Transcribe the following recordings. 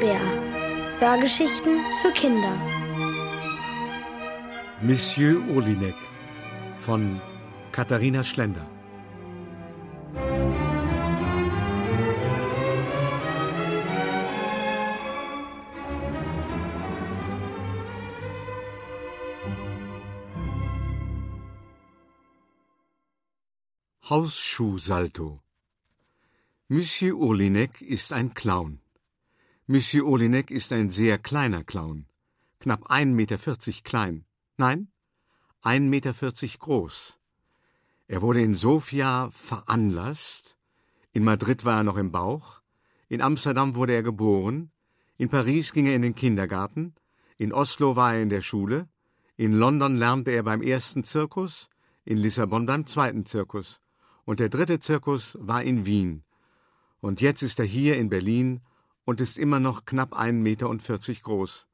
Bär. Hörgeschichten für Kinder. Monsieur Olinek von Katharina Schlender. Hausschuhsalto Monsieur Olinek ist ein Clown. Monsieur Olinek ist ein sehr kleiner Clown. Knapp 1,40 Meter klein. Nein, 1,40 Meter groß. Er wurde in Sofia veranlasst. In Madrid war er noch im Bauch. In Amsterdam wurde er geboren. In Paris ging er in den Kindergarten. In Oslo war er in der Schule. In London lernte er beim ersten Zirkus. In Lissabon beim zweiten Zirkus und der dritte Zirkus war in Wien. Und jetzt ist er hier in Berlin und ist immer noch knapp 1,40 Meter groß.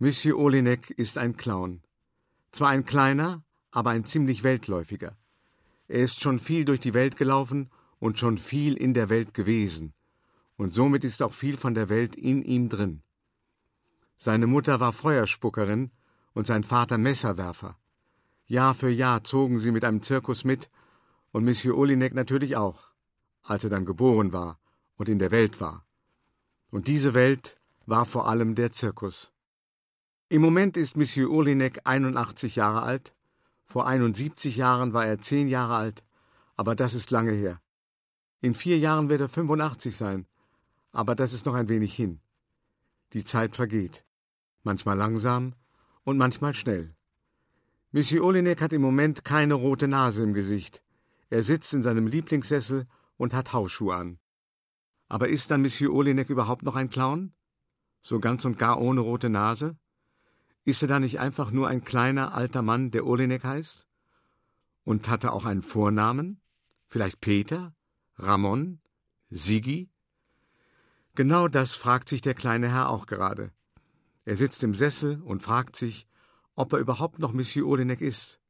Monsieur Olinek ist ein Clown. Zwar ein kleiner, aber ein ziemlich weltläufiger. Er ist schon viel durch die Welt gelaufen und schon viel in der Welt gewesen. Und somit ist auch viel von der Welt in ihm drin. Seine Mutter war Feuerspuckerin und sein Vater Messerwerfer. Jahr für Jahr zogen sie mit einem Zirkus mit und Monsieur Olinek natürlich auch, als er dann geboren war und in der Welt war. Und diese Welt war vor allem der Zirkus. Im Moment ist Monsieur Olinek 81 Jahre alt, vor 71 Jahren war er 10 Jahre alt, aber das ist lange her. In vier Jahren wird er 85 sein, aber das ist noch ein wenig hin. Die Zeit vergeht, manchmal langsam und manchmal schnell. Monsieur Olinek hat im Moment keine rote Nase im Gesicht, er sitzt in seinem Lieblingssessel und hat Hausschuhe an. Aber ist dann Monsieur Olinek überhaupt noch ein Clown? So ganz und gar ohne rote Nase? Ist er da nicht einfach nur ein kleiner alter Mann, der Olinek heißt? Und hat er auch einen Vornamen? Vielleicht Peter? Ramon? Sigi? Genau das fragt sich der kleine Herr auch gerade. Er sitzt im Sessel und fragt sich, ob er überhaupt noch Monsieur Olinek ist,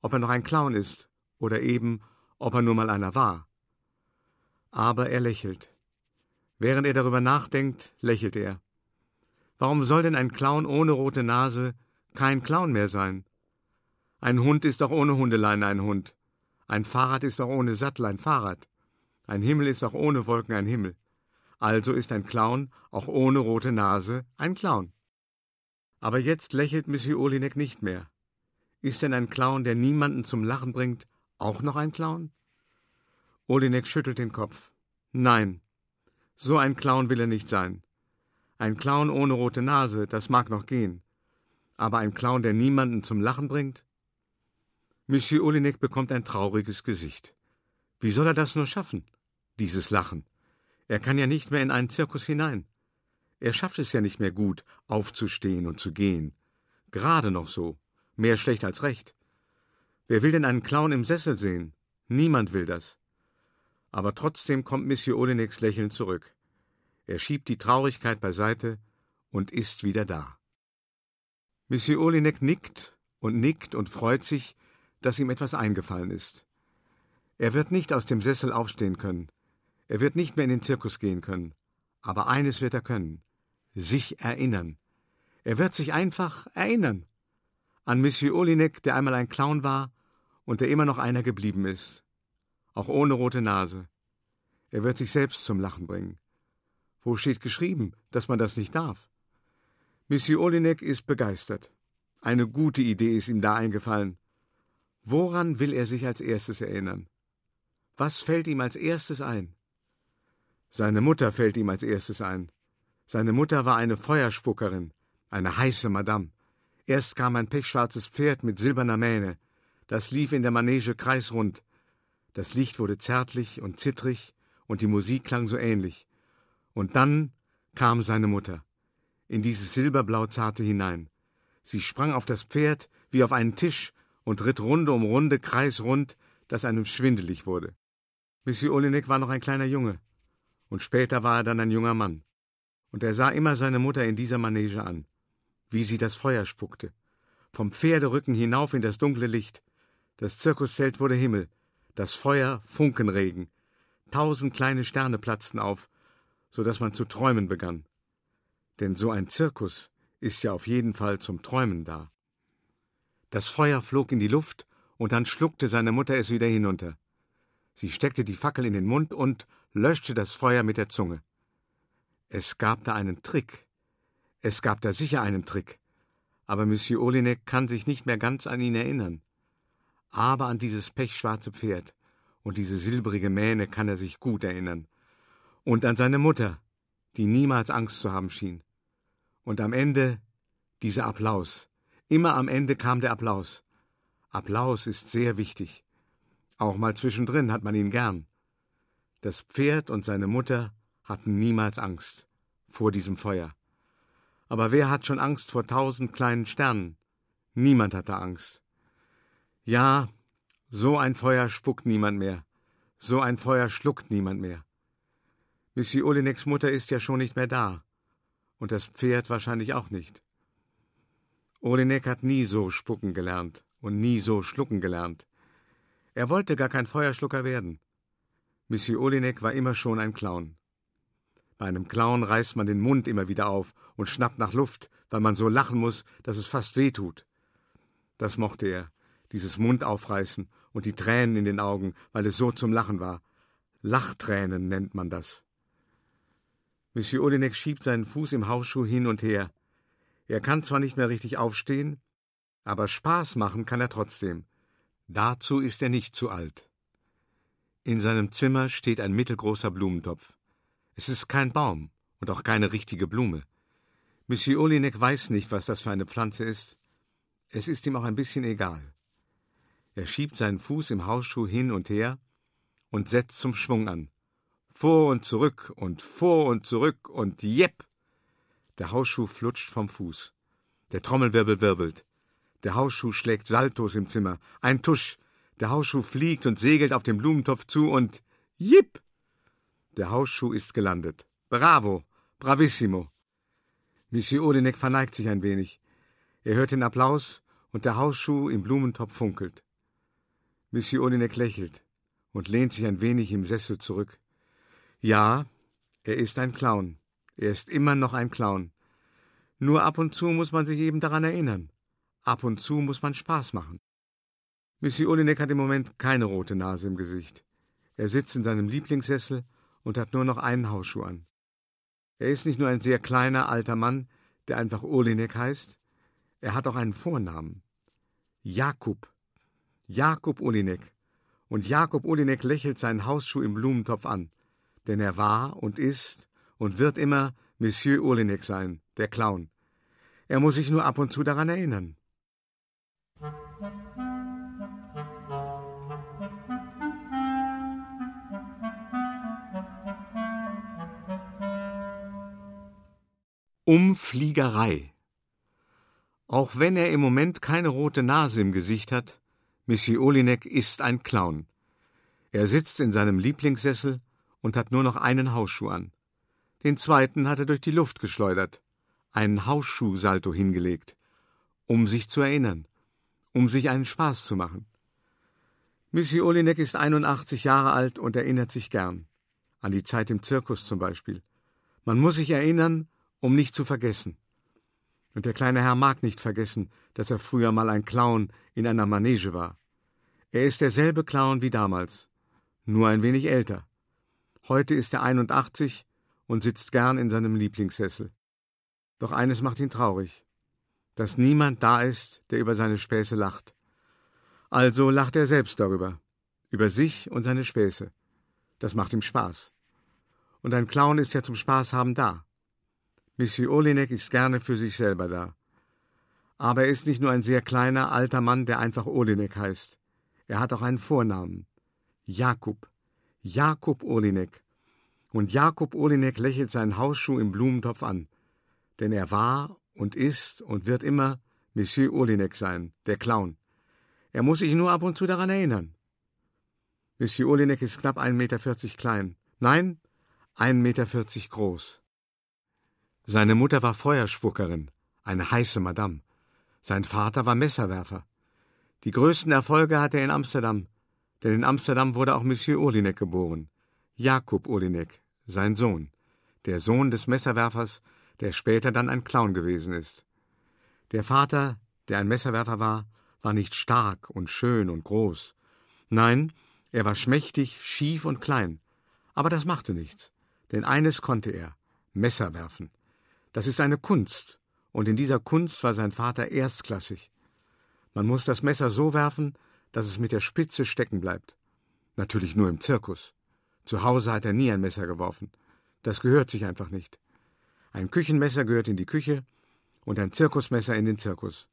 ob er noch ein Clown ist oder eben ob er nur mal einer war. Aber er lächelt. Während er darüber nachdenkt, lächelt er. Warum soll denn ein Clown ohne rote Nase kein Clown mehr sein? Ein Hund ist auch ohne Hundeleine ein Hund. Ein Fahrrad ist auch ohne Sattel ein Fahrrad. Ein Himmel ist auch ohne Wolken ein Himmel. Also ist ein Clown auch ohne rote Nase ein Clown. Aber jetzt lächelt Monsieur Olinek nicht mehr. Ist denn ein Clown, der niemanden zum Lachen bringt, auch noch ein Clown? Olinek schüttelt den Kopf. Nein, so ein Clown will er nicht sein. Ein Clown ohne rote Nase, das mag noch gehen. Aber ein Clown, der niemanden zum Lachen bringt? Monsieur Olinek bekommt ein trauriges Gesicht. Wie soll er das nur schaffen? Dieses Lachen. Er kann ja nicht mehr in einen Zirkus hinein. Er schafft es ja nicht mehr gut, aufzustehen und zu gehen. Gerade noch so. Mehr schlecht als recht. Wer will denn einen Clown im Sessel sehen? Niemand will das. Aber trotzdem kommt Monsieur Oleneks Lächeln zurück. Er schiebt die Traurigkeit beiseite und ist wieder da. Monsieur Olenek nickt und nickt und freut sich, dass ihm etwas eingefallen ist. Er wird nicht aus dem Sessel aufstehen können. Er wird nicht mehr in den Zirkus gehen können. Aber eines wird er können. Sich erinnern. Er wird sich einfach erinnern. An Monsieur Olinek, der einmal ein Clown war und der immer noch einer geblieben ist, auch ohne rote Nase. Er wird sich selbst zum Lachen bringen. Wo steht geschrieben, dass man das nicht darf? Monsieur Olinek ist begeistert. Eine gute Idee ist ihm da eingefallen. Woran will er sich als erstes erinnern? Was fällt ihm als erstes ein? Seine Mutter fällt ihm als erstes ein. Seine Mutter war eine Feuerspuckerin, eine heiße Madame. Erst kam ein pechschwarzes Pferd mit silberner Mähne, das lief in der Manege kreisrund. Das Licht wurde zärtlich und zittrig, und die Musik klang so ähnlich. Und dann kam seine Mutter in dieses silberblau zarte hinein. Sie sprang auf das Pferd wie auf einen Tisch und ritt Runde um Runde kreisrund, dass einem schwindelig wurde. Monsieur Olinek war noch ein kleiner Junge, und später war er dann ein junger Mann. Und er sah immer seine Mutter in dieser Manege an, wie sie das Feuer spuckte, vom Pferderücken hinauf in das dunkle Licht, das Zirkuszelt wurde Himmel, das Feuer Funkenregen. Tausend kleine Sterne platzten auf, so dass man zu träumen begann. Denn so ein Zirkus ist ja auf jeden Fall zum Träumen da. Das Feuer flog in die Luft, und dann schluckte seine Mutter es wieder hinunter. Sie steckte die Fackel in den Mund und löschte das Feuer mit der Zunge. Es gab da einen Trick. Es gab da sicher einen Trick. Aber Monsieur Olinek kann sich nicht mehr ganz an ihn erinnern. Aber an dieses pechschwarze Pferd und diese silbrige Mähne kann er sich gut erinnern. Und an seine Mutter, die niemals Angst zu haben schien. Und am Ende dieser Applaus. Immer am Ende kam der Applaus. Applaus ist sehr wichtig. Auch mal zwischendrin hat man ihn gern. Das Pferd und seine Mutter hatten niemals Angst vor diesem Feuer. Aber wer hat schon Angst vor tausend kleinen Sternen? Niemand hatte Angst. Ja, so ein Feuer spuckt niemand mehr. So ein Feuer schluckt niemand mehr. Missy Olineks Mutter ist ja schon nicht mehr da. Und das Pferd wahrscheinlich auch nicht. Olinek hat nie so spucken gelernt und nie so schlucken gelernt. Er wollte gar kein Feuerschlucker werden. Missy Olinek war immer schon ein Clown. Bei einem Clown reißt man den Mund immer wieder auf und schnappt nach Luft, weil man so lachen muss, dass es fast weh tut. Das mochte er, dieses Mund aufreißen und die Tränen in den Augen, weil es so zum Lachen war. Lachtränen nennt man das. Monsieur Olinek schiebt seinen Fuß im Hausschuh hin und her. Er kann zwar nicht mehr richtig aufstehen, aber Spaß machen kann er trotzdem. Dazu ist er nicht zu alt. In seinem Zimmer steht ein mittelgroßer Blumentopf. Es ist kein Baum und auch keine richtige Blume. Monsieur Olinek weiß nicht, was das für eine Pflanze ist. Es ist ihm auch ein bisschen egal. Er schiebt seinen Fuß im Hausschuh hin und her und setzt zum Schwung an. Vor und zurück und vor und zurück und jepp! Der Hausschuh flutscht vom Fuß. Der Trommelwirbel wirbelt. Der Hausschuh schlägt Saltos im Zimmer. Ein Tusch. Der Hausschuh fliegt und segelt auf den Blumentopf zu und jipp! Der Hausschuh ist gelandet. Bravo! Bravissimo! Monsieur Odenek verneigt sich ein wenig. Er hört den Applaus und der Hausschuh im Blumentopf funkelt. Monsieur Odenek lächelt und lehnt sich ein wenig im Sessel zurück. Ja, er ist ein Clown. Er ist immer noch ein Clown. Nur ab und zu muss man sich eben daran erinnern. Ab und zu muss man Spaß machen. Monsieur Olinek hat im Moment keine rote Nase im Gesicht. Er sitzt in seinem Lieblingssessel und hat nur noch einen Hausschuh an. Er ist nicht nur ein sehr kleiner alter Mann, der einfach Olinek heißt, er hat auch einen Vornamen. Jakub. Jakub Olinek. Und Jakub Olinek lächelt seinen Hausschuh im Blumentopf an, denn er war und ist und wird immer Monsieur Olinek sein, der Clown. Er muss sich nur ab und zu daran erinnern. Umfliegerei. Auch wenn er im Moment keine rote Nase im Gesicht hat, Missy Olinek ist ein Clown. Er sitzt in seinem Lieblingssessel und hat nur noch einen Hausschuh an. Den zweiten hat er durch die Luft geschleudert, einen Hausschuhsalto hingelegt, um sich zu erinnern, um sich einen Spaß zu machen. Missy Olinek ist 81 Jahre alt und erinnert sich gern. An die Zeit im Zirkus zum Beispiel. Man muss sich erinnern, um nicht zu vergessen. Und der kleine Herr mag nicht vergessen, dass er früher mal ein Clown in einer Manege war. Er ist derselbe Clown wie damals, nur ein wenig älter. Heute ist er 81 und sitzt gern in seinem Lieblingssessel. Doch eines macht ihn traurig, dass niemand da ist, der über seine Späße lacht. Also lacht er selbst darüber, über sich und seine Späße. Das macht ihm Spaß. Und ein Clown ist ja zum Spaß haben da. Monsieur Olinek ist gerne für sich selber da. Aber er ist nicht nur ein sehr kleiner, alter Mann, der einfach Olinek heißt. Er hat auch einen Vornamen. Jakub. Jakub Olinek. Und Jakub Olinek lächelt seinen Hausschuh im Blumentopf an denn er war und ist und wird immer Monsieur Olinek sein, der Clown. Er muss sich nur ab und zu daran erinnern. Monsieur Olinek ist knapp 1,40 Meter klein. Nein, 1,40 Meter groß. Seine Mutter war Feuerspuckerin, eine heiße Madame. Sein Vater war Messerwerfer. Die größten Erfolge hatte er in Amsterdam, denn in Amsterdam wurde auch Monsieur Olinek geboren. Jakob Olinek, sein Sohn, der Sohn des Messerwerfers, der später dann ein Clown gewesen ist. Der Vater, der ein Messerwerfer war, war nicht stark und schön und groß. Nein, er war schmächtig, schief und klein. Aber das machte nichts, denn eines konnte er Messer werfen. Das ist eine Kunst, und in dieser Kunst war sein Vater erstklassig. Man muss das Messer so werfen, dass es mit der Spitze stecken bleibt. Natürlich nur im Zirkus. Zu Hause hat er nie ein Messer geworfen. Das gehört sich einfach nicht. Ein Küchenmesser gehört in die Küche und ein Zirkusmesser in den Zirkus.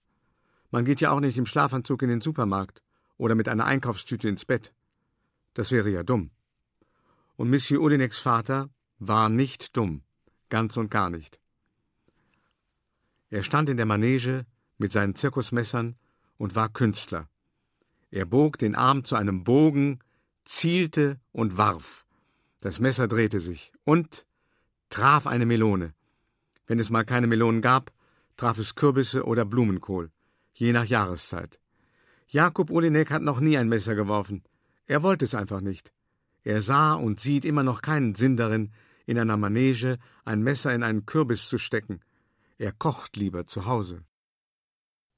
Man geht ja auch nicht im Schlafanzug in den Supermarkt oder mit einer Einkaufstüte ins Bett. Das wäre ja dumm. Und Monsieur Olineks Vater war nicht dumm, ganz und gar nicht. Er stand in der Manege mit seinen Zirkusmessern und war Künstler. Er bog den Arm zu einem Bogen, zielte und warf. Das Messer drehte sich und traf eine Melone. Wenn es mal keine Melonen gab, traf es Kürbisse oder Blumenkohl, je nach Jahreszeit. Jakob Olinek hat noch nie ein Messer geworfen. Er wollte es einfach nicht. Er sah und sieht immer noch keinen Sinn darin, in einer Manege ein Messer in einen Kürbis zu stecken. Er kocht lieber zu Hause.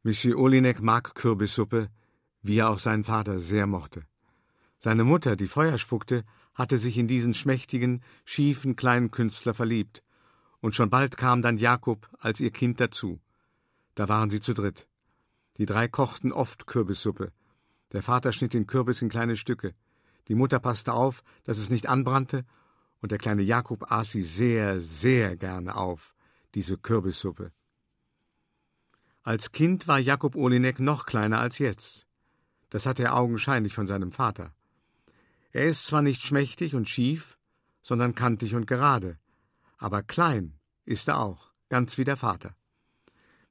Monsieur Olinek mag Kürbissuppe, wie er auch seinen Vater sehr mochte. Seine Mutter, die Feuer spuckte, hatte sich in diesen schmächtigen, schiefen kleinen Künstler verliebt, und schon bald kam dann Jakob als ihr Kind dazu. Da waren sie zu dritt. Die drei kochten oft Kürbissuppe. Der Vater schnitt den Kürbis in kleine Stücke. Die Mutter passte auf, dass es nicht anbrannte, und der kleine Jakob aß sie sehr, sehr gerne auf, diese Kürbissuppe. Als Kind war Jakob Olinek noch kleiner als jetzt. Das hatte er augenscheinlich von seinem Vater. Er ist zwar nicht schmächtig und schief, sondern kantig und gerade, aber klein ist er auch, ganz wie der Vater.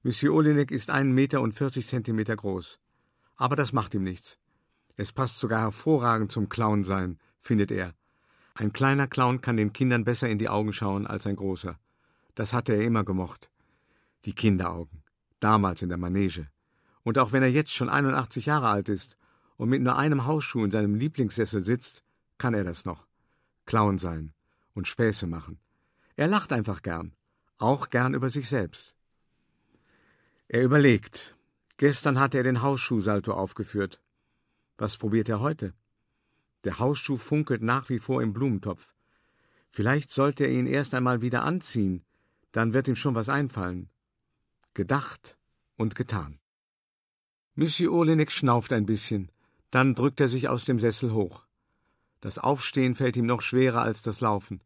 Monsieur Olinek ist einen Meter und vierzig Zentimeter groß. Aber das macht ihm nichts. Es passt sogar hervorragend zum Clown sein, findet er. Ein kleiner Clown kann den Kindern besser in die Augen schauen als ein großer. Das hatte er immer gemocht. Die Kinderaugen. Damals in der Manege. Und auch wenn er jetzt schon 81 Jahre alt ist und mit nur einem Hausschuh in seinem Lieblingssessel sitzt, kann er das noch. Clown sein und Späße machen. Er lacht einfach gern, auch gern über sich selbst. Er überlegt. Gestern hatte er den Hausschuhsalto aufgeführt. Was probiert er heute? Der Hausschuh funkelt nach wie vor im Blumentopf. Vielleicht sollte er ihn erst einmal wieder anziehen, dann wird ihm schon was einfallen. Gedacht und getan. Monsieur Olenek schnauft ein bisschen, dann drückt er sich aus dem Sessel hoch. Das Aufstehen fällt ihm noch schwerer als das Laufen.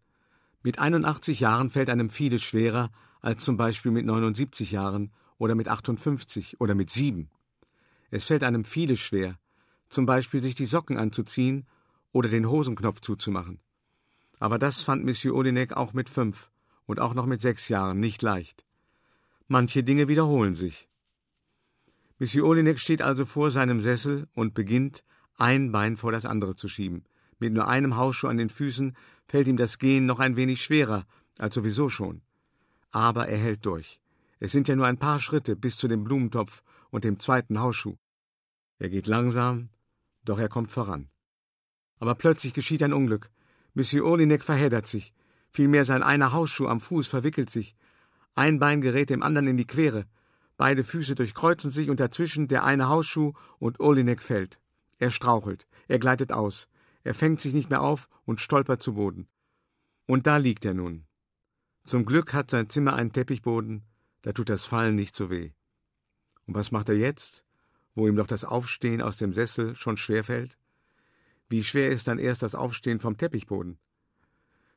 Mit 81 Jahren fällt einem vieles schwerer als zum Beispiel mit 79 Jahren oder mit 58 oder mit 7. Es fällt einem vieles schwer, zum Beispiel sich die Socken anzuziehen oder den Hosenknopf zuzumachen. Aber das fand Monsieur Olinek auch mit fünf und auch noch mit sechs Jahren nicht leicht. Manche Dinge wiederholen sich. Monsieur Olinek steht also vor seinem Sessel und beginnt, ein Bein vor das andere zu schieben. Mit nur einem Hausschuh an den Füßen fällt ihm das Gehen noch ein wenig schwerer als sowieso schon. Aber er hält durch. Es sind ja nur ein paar Schritte bis zu dem Blumentopf und dem zweiten Hausschuh. Er geht langsam, doch er kommt voran. Aber plötzlich geschieht ein Unglück. Monsieur Olinek verheddert sich. Vielmehr sein einer Hausschuh am Fuß verwickelt sich. Ein Bein gerät dem anderen in die Quere. Beide Füße durchkreuzen sich und dazwischen der eine Hausschuh und Olinek fällt. Er strauchelt. Er gleitet aus. Er fängt sich nicht mehr auf und stolpert zu Boden. Und da liegt er nun. Zum Glück hat sein Zimmer einen Teppichboden, da tut das Fallen nicht so weh. Und was macht er jetzt, wo ihm doch das Aufstehen aus dem Sessel schon schwer fällt? Wie schwer ist dann erst das Aufstehen vom Teppichboden?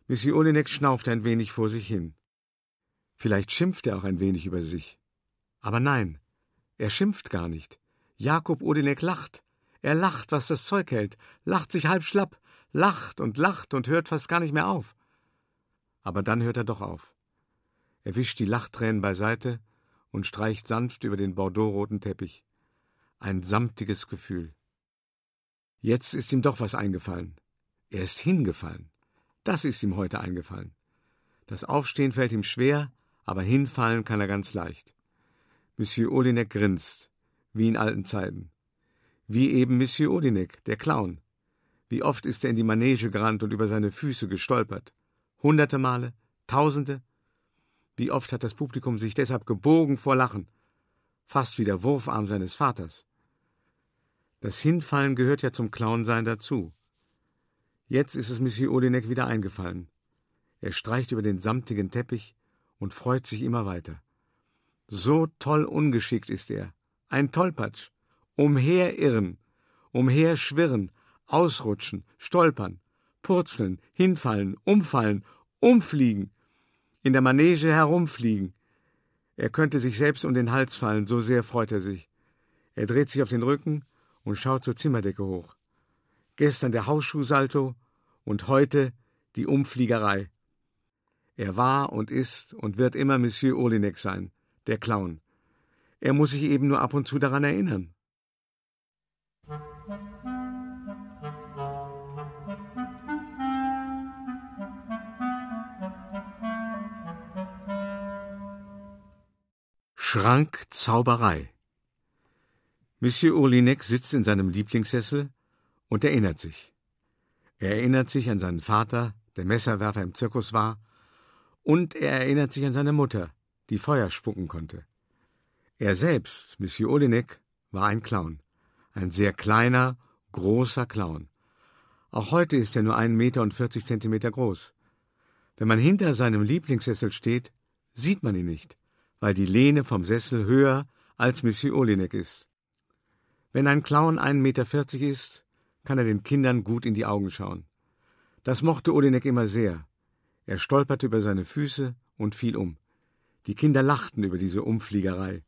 Monsieur Olinek schnauft ein wenig vor sich hin. Vielleicht schimpft er auch ein wenig über sich. Aber nein, er schimpft gar nicht. Jakob Odinek lacht. Er lacht, was das Zeug hält, lacht sich halb schlapp, lacht und lacht und hört fast gar nicht mehr auf. Aber dann hört er doch auf. Er wischt die Lachtränen beiseite und streicht sanft über den bordeauxroten Teppich. Ein samtiges Gefühl. Jetzt ist ihm doch was eingefallen. Er ist hingefallen. Das ist ihm heute eingefallen. Das Aufstehen fällt ihm schwer, aber hinfallen kann er ganz leicht. Monsieur Olinek grinst, wie in alten Zeiten. Wie eben Monsieur Olinek, der Clown. Wie oft ist er in die Manege gerannt und über seine Füße gestolpert. Hunderte Male, Tausende. Wie oft hat das Publikum sich deshalb gebogen vor Lachen, fast wie der Wurfarm seines Vaters. Das Hinfallen gehört ja zum Clownsein dazu. Jetzt ist es Monsieur Olinek wieder eingefallen. Er streicht über den samtigen Teppich und freut sich immer weiter. So toll ungeschickt ist er. Ein Tollpatsch. Umherirren, umherschwirren, ausrutschen, stolpern, purzeln, hinfallen, umfallen, umfliegen, in der Manege herumfliegen. Er könnte sich selbst um den Hals fallen, so sehr freut er sich. Er dreht sich auf den Rücken und schaut zur Zimmerdecke hoch. Gestern der Hausschuhsalto und heute die Umfliegerei. Er war und ist und wird immer Monsieur Olinek sein, der Clown. Er muss sich eben nur ab und zu daran erinnern. Schrank Zauberei Monsieur Olinek sitzt in seinem Lieblingssessel und erinnert sich. Er erinnert sich an seinen Vater, der Messerwerfer im Zirkus war, und er erinnert sich an seine Mutter, die Feuer spucken konnte. Er selbst, Monsieur Olinek, war ein Clown, ein sehr kleiner, großer Clown. Auch heute ist er nur einen Meter und vierzig Zentimeter groß. Wenn man hinter seinem Lieblingssessel steht, sieht man ihn nicht, weil die Lehne vom Sessel höher als Monsieur Olinek ist. Wenn ein Clown 1,40 Meter ist, kann er den Kindern gut in die Augen schauen. Das mochte Olinek immer sehr. Er stolperte über seine Füße und fiel um. Die Kinder lachten über diese Umfliegerei.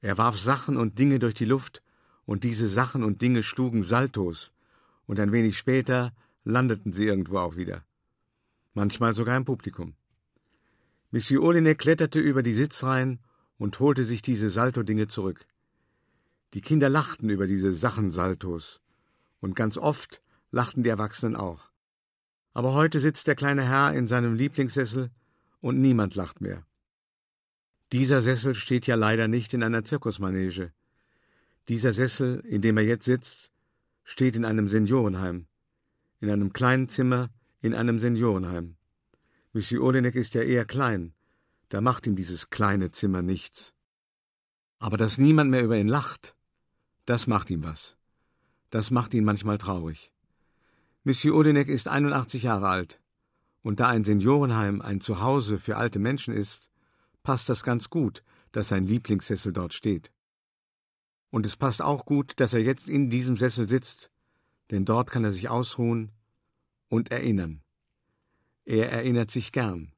Er warf Sachen und Dinge durch die Luft, und diese Sachen und Dinge schlugen Saltos, und ein wenig später landeten sie irgendwo auch wieder. Manchmal sogar im Publikum. Monsieur Olinek kletterte über die Sitzreihen und holte sich diese Salto-Dinge zurück. Die Kinder lachten über diese Sachensaltos. Und ganz oft lachten die Erwachsenen auch. Aber heute sitzt der kleine Herr in seinem Lieblingssessel und niemand lacht mehr. Dieser Sessel steht ja leider nicht in einer Zirkusmanege. Dieser Sessel, in dem er jetzt sitzt, steht in einem Seniorenheim. In einem kleinen Zimmer in einem Seniorenheim. Monsieur Olenek ist ja eher klein. Da macht ihm dieses kleine Zimmer nichts. Aber dass niemand mehr über ihn lacht, das macht ihm was. Das macht ihn manchmal traurig. Monsieur Odenek ist 81 Jahre alt. Und da ein Seniorenheim ein Zuhause für alte Menschen ist, passt das ganz gut, dass sein Lieblingssessel dort steht. Und es passt auch gut, dass er jetzt in diesem Sessel sitzt, denn dort kann er sich ausruhen und erinnern. Er erinnert sich gern.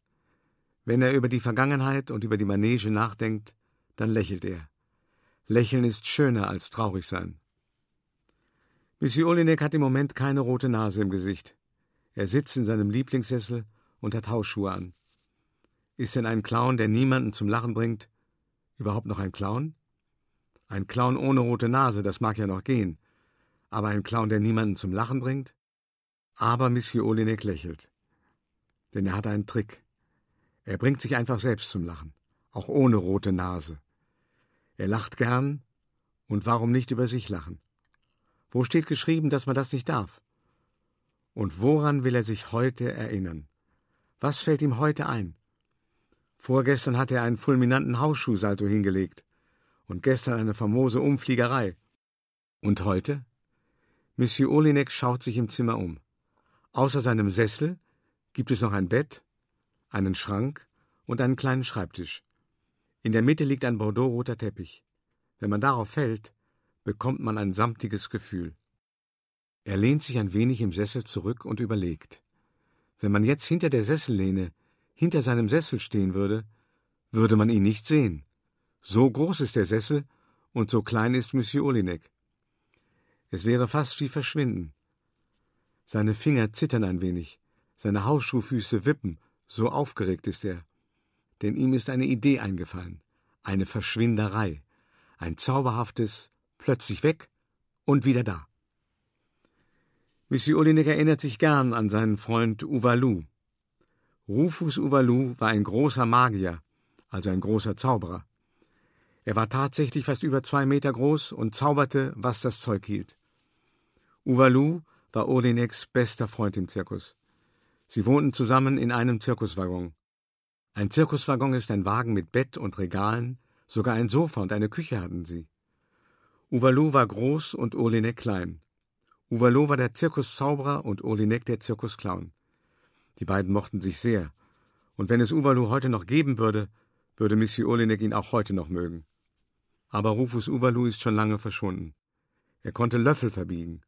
Wenn er über die Vergangenheit und über die Manege nachdenkt, dann lächelt er. Lächeln ist schöner als traurig sein. Monsieur Olinek hat im Moment keine rote Nase im Gesicht. Er sitzt in seinem Lieblingssessel und hat Hausschuhe an. Ist denn ein Clown, der niemanden zum Lachen bringt, überhaupt noch ein Clown? Ein Clown ohne rote Nase, das mag ja noch gehen. Aber ein Clown, der niemanden zum Lachen bringt? Aber Monsieur Olinek lächelt. Denn er hat einen Trick. Er bringt sich einfach selbst zum Lachen, auch ohne rote Nase. Er lacht gern, und warum nicht über sich lachen? Wo steht geschrieben, dass man das nicht darf? Und woran will er sich heute erinnern? Was fällt ihm heute ein? Vorgestern hat er einen fulminanten Hausschuhsalto hingelegt und gestern eine famose Umfliegerei. Und heute? Monsieur Olinek schaut sich im Zimmer um. Außer seinem Sessel gibt es noch ein Bett, einen Schrank und einen kleinen Schreibtisch. In der Mitte liegt ein bordeauxroter Teppich. Wenn man darauf fällt, bekommt man ein samtiges Gefühl. Er lehnt sich ein wenig im Sessel zurück und überlegt. Wenn man jetzt hinter der Sessellehne, hinter seinem Sessel stehen würde, würde man ihn nicht sehen. So groß ist der Sessel und so klein ist Monsieur Olinek. Es wäre fast wie Verschwinden. Seine Finger zittern ein wenig, seine Hausschuhfüße wippen, so aufgeregt ist er denn ihm ist eine Idee eingefallen, eine Verschwinderei, ein zauberhaftes plötzlich weg und wieder da. Monsieur Olinek erinnert sich gern an seinen Freund Uvalu. Rufus Uvalu war ein großer Magier, also ein großer Zauberer. Er war tatsächlich fast über zwei Meter groß und zauberte, was das Zeug hielt. Uvalu war Olineks bester Freund im Zirkus. Sie wohnten zusammen in einem Zirkuswaggon. Ein Zirkuswaggon ist ein Wagen mit Bett und Regalen, sogar ein Sofa und eine Küche hatten sie. Uvalu war groß und Olinek klein. Uvalu war der Zirkuszauberer und Olinek der Zirkusclown. Die beiden mochten sich sehr, und wenn es Uvalu heute noch geben würde, würde Missy Olinek ihn auch heute noch mögen. Aber Rufus Uvalu ist schon lange verschwunden. Er konnte Löffel verbiegen,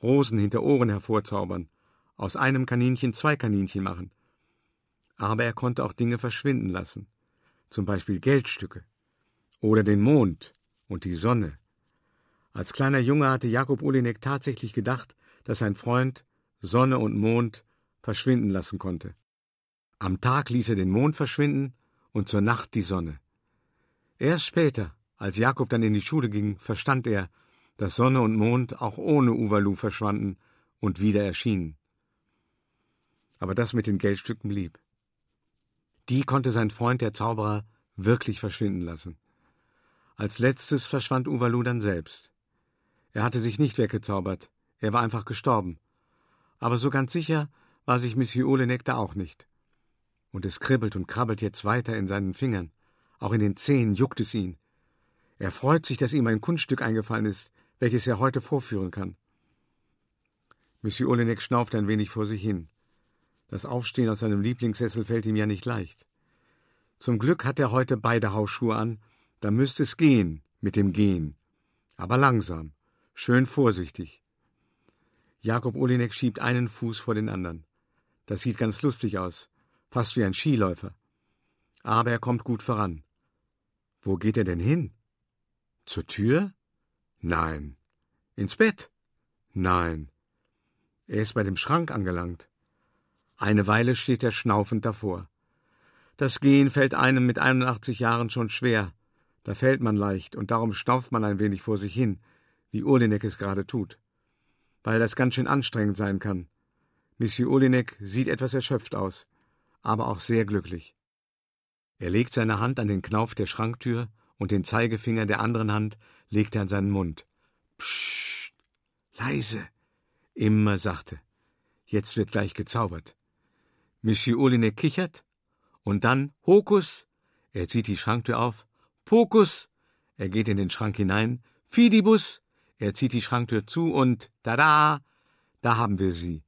Rosen hinter Ohren hervorzaubern, aus einem Kaninchen zwei Kaninchen machen. Aber er konnte auch Dinge verschwinden lassen, zum Beispiel Geldstücke oder den Mond und die Sonne. Als kleiner Junge hatte Jakob Olinek tatsächlich gedacht, dass sein Freund Sonne und Mond verschwinden lassen konnte. Am Tag ließ er den Mond verschwinden und zur Nacht die Sonne. Erst später, als Jakob dann in die Schule ging, verstand er, dass Sonne und Mond auch ohne Uvalu verschwanden und wieder erschienen. Aber das mit den Geldstücken blieb. Die konnte sein Freund, der Zauberer, wirklich verschwinden lassen. Als letztes verschwand Uvalu dann selbst. Er hatte sich nicht weggezaubert, er war einfach gestorben. Aber so ganz sicher war sich Monsieur Olenek da auch nicht. Und es kribbelt und krabbelt jetzt weiter in seinen Fingern. Auch in den Zehen juckt es ihn. Er freut sich, dass ihm ein Kunststück eingefallen ist, welches er heute vorführen kann. Monsieur Olenek schnauft ein wenig vor sich hin. Das Aufstehen aus seinem Lieblingssessel fällt ihm ja nicht leicht. Zum Glück hat er heute beide Hausschuhe an, da müsste es gehen mit dem Gehen. Aber langsam. Schön vorsichtig. Jakob Olinek schiebt einen Fuß vor den anderen. Das sieht ganz lustig aus, fast wie ein Skiläufer. Aber er kommt gut voran. Wo geht er denn hin? Zur Tür? Nein. Ins Bett? Nein. Er ist bei dem Schrank angelangt. Eine Weile steht er schnaufend davor. Das Gehen fällt einem mit 81 Jahren schon schwer. Da fällt man leicht und darum schnauft man ein wenig vor sich hin, wie Olinek es gerade tut. Weil das ganz schön anstrengend sein kann. Monsieur Olinek sieht etwas erschöpft aus, aber auch sehr glücklich. Er legt seine Hand an den Knauf der Schranktür und den Zeigefinger der anderen Hand legt er an seinen Mund. Psst, leise, immer sachte. Jetzt wird gleich gezaubert. Monsieur Olinek kichert und dann Hokus, er zieht die Schranktür auf, Pokus, er geht in den Schrank hinein, Fidibus, er zieht die Schranktür zu und tada, da haben wir sie.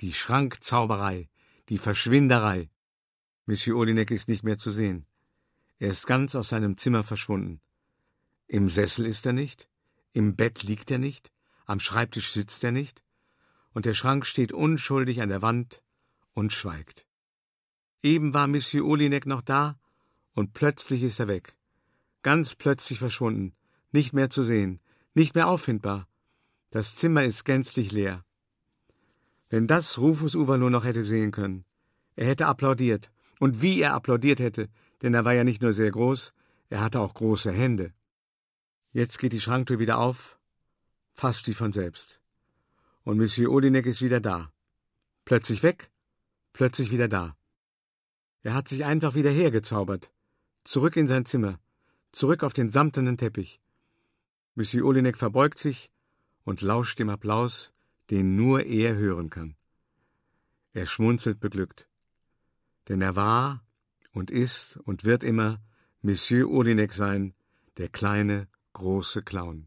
Die Schrankzauberei, die Verschwinderei. Monsieur Olinek ist nicht mehr zu sehen. Er ist ganz aus seinem Zimmer verschwunden. Im Sessel ist er nicht, im Bett liegt er nicht, am Schreibtisch sitzt er nicht, und der Schrank steht unschuldig an der Wand und schweigt. Eben war Monsieur Olinek noch da, und plötzlich ist er weg. Ganz plötzlich verschwunden, nicht mehr zu sehen, nicht mehr auffindbar. Das Zimmer ist gänzlich leer. Wenn das Rufus Uwe nur noch hätte sehen können. Er hätte applaudiert. Und wie er applaudiert hätte, denn er war ja nicht nur sehr groß, er hatte auch große Hände. Jetzt geht die Schranktür wieder auf, fast wie von selbst. Und Monsieur Olinek ist wieder da. Plötzlich weg, plötzlich wieder da. Er hat sich einfach wieder hergezaubert. Zurück in sein Zimmer, zurück auf den samtenen Teppich. Monsieur Olinek verbeugt sich und lauscht dem Applaus, den nur er hören kann. Er schmunzelt beglückt. Denn er war und ist und wird immer Monsieur Olinek sein, der kleine, große Clown.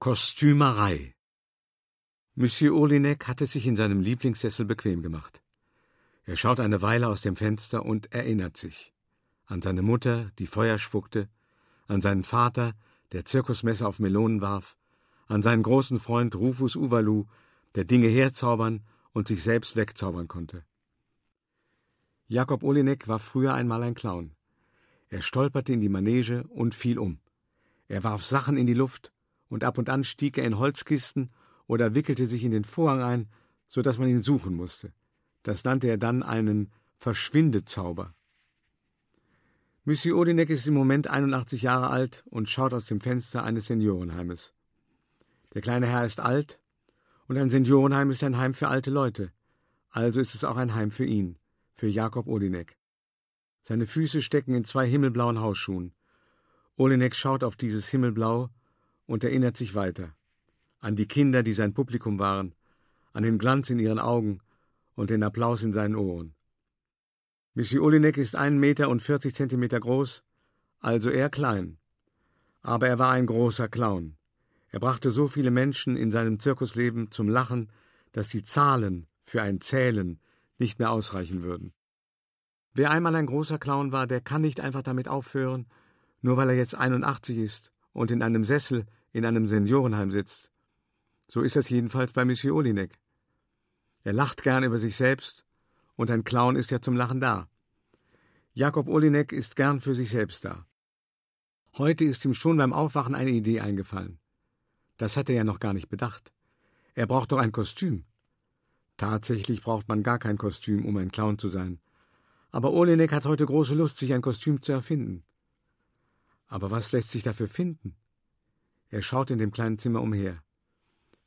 Kostümerei Monsieur Olinek hatte sich in seinem Lieblingssessel bequem gemacht. Er schaut eine Weile aus dem Fenster und erinnert sich an seine Mutter, die Feuer spuckte, an seinen Vater, der Zirkusmesser auf Melonen warf, an seinen großen Freund Rufus Uvalu, der Dinge herzaubern und sich selbst wegzaubern konnte. Jakob Olinek war früher einmal ein Clown. Er stolperte in die Manege und fiel um. Er warf Sachen in die Luft, und ab und an stieg er in Holzkisten oder wickelte sich in den Vorhang ein, so dass man ihn suchen musste. Das nannte er dann einen Verschwindezauber. Monsieur Odinek ist im Moment 81 Jahre alt und schaut aus dem Fenster eines Seniorenheimes. Der kleine Herr ist alt, und ein Seniorenheim ist ein Heim für alte Leute, also ist es auch ein Heim für ihn, für Jakob Odinek. Seine Füße stecken in zwei himmelblauen Hausschuhen, Olinek schaut auf dieses Himmelblau und erinnert sich weiter. An die Kinder, die sein Publikum waren, an den Glanz in ihren Augen und den Applaus in seinen Ohren. Monsieur Olinek ist einen Meter und vierzig Zentimeter groß, also eher klein. Aber er war ein großer Clown. Er brachte so viele Menschen in seinem Zirkusleben zum Lachen, dass die Zahlen für ein Zählen nicht mehr ausreichen würden. Wer einmal ein großer Clown war, der kann nicht einfach damit aufhören, nur weil er jetzt 81 ist und in einem Sessel in einem Seniorenheim sitzt. So ist es jedenfalls bei Monsieur Olinek. Er lacht gern über sich selbst, und ein Clown ist ja zum Lachen da. Jakob Olinek ist gern für sich selbst da. Heute ist ihm schon beim Aufwachen eine Idee eingefallen. Das hat er ja noch gar nicht bedacht. Er braucht doch ein Kostüm. Tatsächlich braucht man gar kein Kostüm, um ein Clown zu sein. Aber Olinek hat heute große Lust, sich ein Kostüm zu erfinden. Aber was lässt sich dafür finden? Er schaut in dem kleinen Zimmer umher.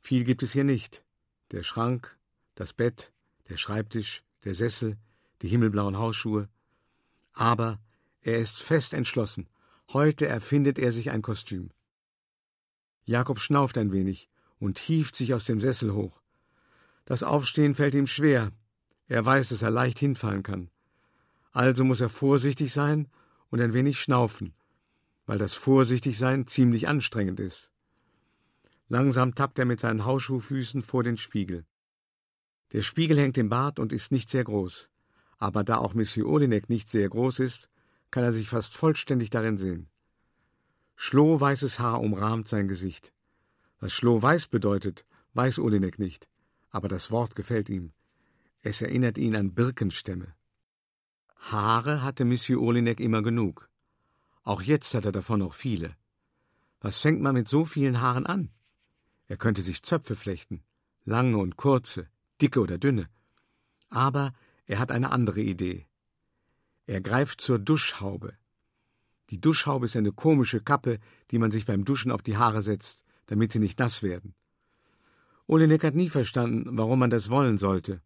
Viel gibt es hier nicht. Der Schrank, das Bett, der Schreibtisch, der Sessel, die himmelblauen Hausschuhe. Aber er ist fest entschlossen. Heute erfindet er sich ein Kostüm. Jakob schnauft ein wenig und hieft sich aus dem Sessel hoch. Das Aufstehen fällt ihm schwer. Er weiß, dass er leicht hinfallen kann. Also muss er vorsichtig sein und ein wenig schnaufen, weil das Vorsichtigsein ziemlich anstrengend ist. Langsam tappt er mit seinen Hausschuhfüßen vor den Spiegel. Der Spiegel hängt im Bart und ist nicht sehr groß. Aber da auch Monsieur Olinek nicht sehr groß ist, kann er sich fast vollständig darin sehen. Schlohweißes Haar umrahmt sein Gesicht. Was schlohweiß bedeutet, weiß Olinek nicht, aber das Wort gefällt ihm. Es erinnert ihn an Birkenstämme. Haare hatte Monsieur Olinek immer genug. Auch jetzt hat er davon noch viele. Was fängt man mit so vielen Haaren an? Er könnte sich Zöpfe flechten, lange und kurze, dicke oder dünne. Aber er hat eine andere Idee. Er greift zur Duschhaube. Die Duschhaube ist eine komische Kappe, die man sich beim Duschen auf die Haare setzt, damit sie nicht nass werden. Olenek hat nie verstanden, warum man das wollen sollte.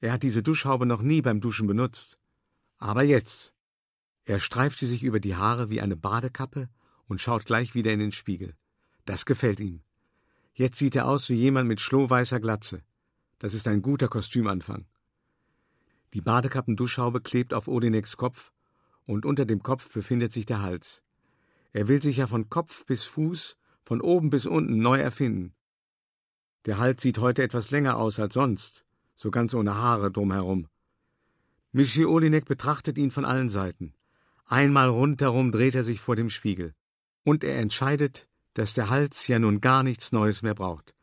Er hat diese Duschhaube noch nie beim Duschen benutzt. Aber jetzt. Er streift sie sich über die Haare wie eine Badekappe und schaut gleich wieder in den Spiegel. Das gefällt ihm. Jetzt sieht er aus wie jemand mit schlohweißer Glatze. Das ist ein guter Kostümanfang. Die Badekappenduschhaube klebt auf Odineks Kopf und unter dem Kopf befindet sich der Hals. Er will sich ja von Kopf bis Fuß, von oben bis unten neu erfinden. Der Hals sieht heute etwas länger aus als sonst, so ganz ohne Haare drumherum. Monsieur Olinek betrachtet ihn von allen Seiten. Einmal rundherum dreht er sich vor dem Spiegel. Und er entscheidet, dass der Hals ja nun gar nichts Neues mehr braucht,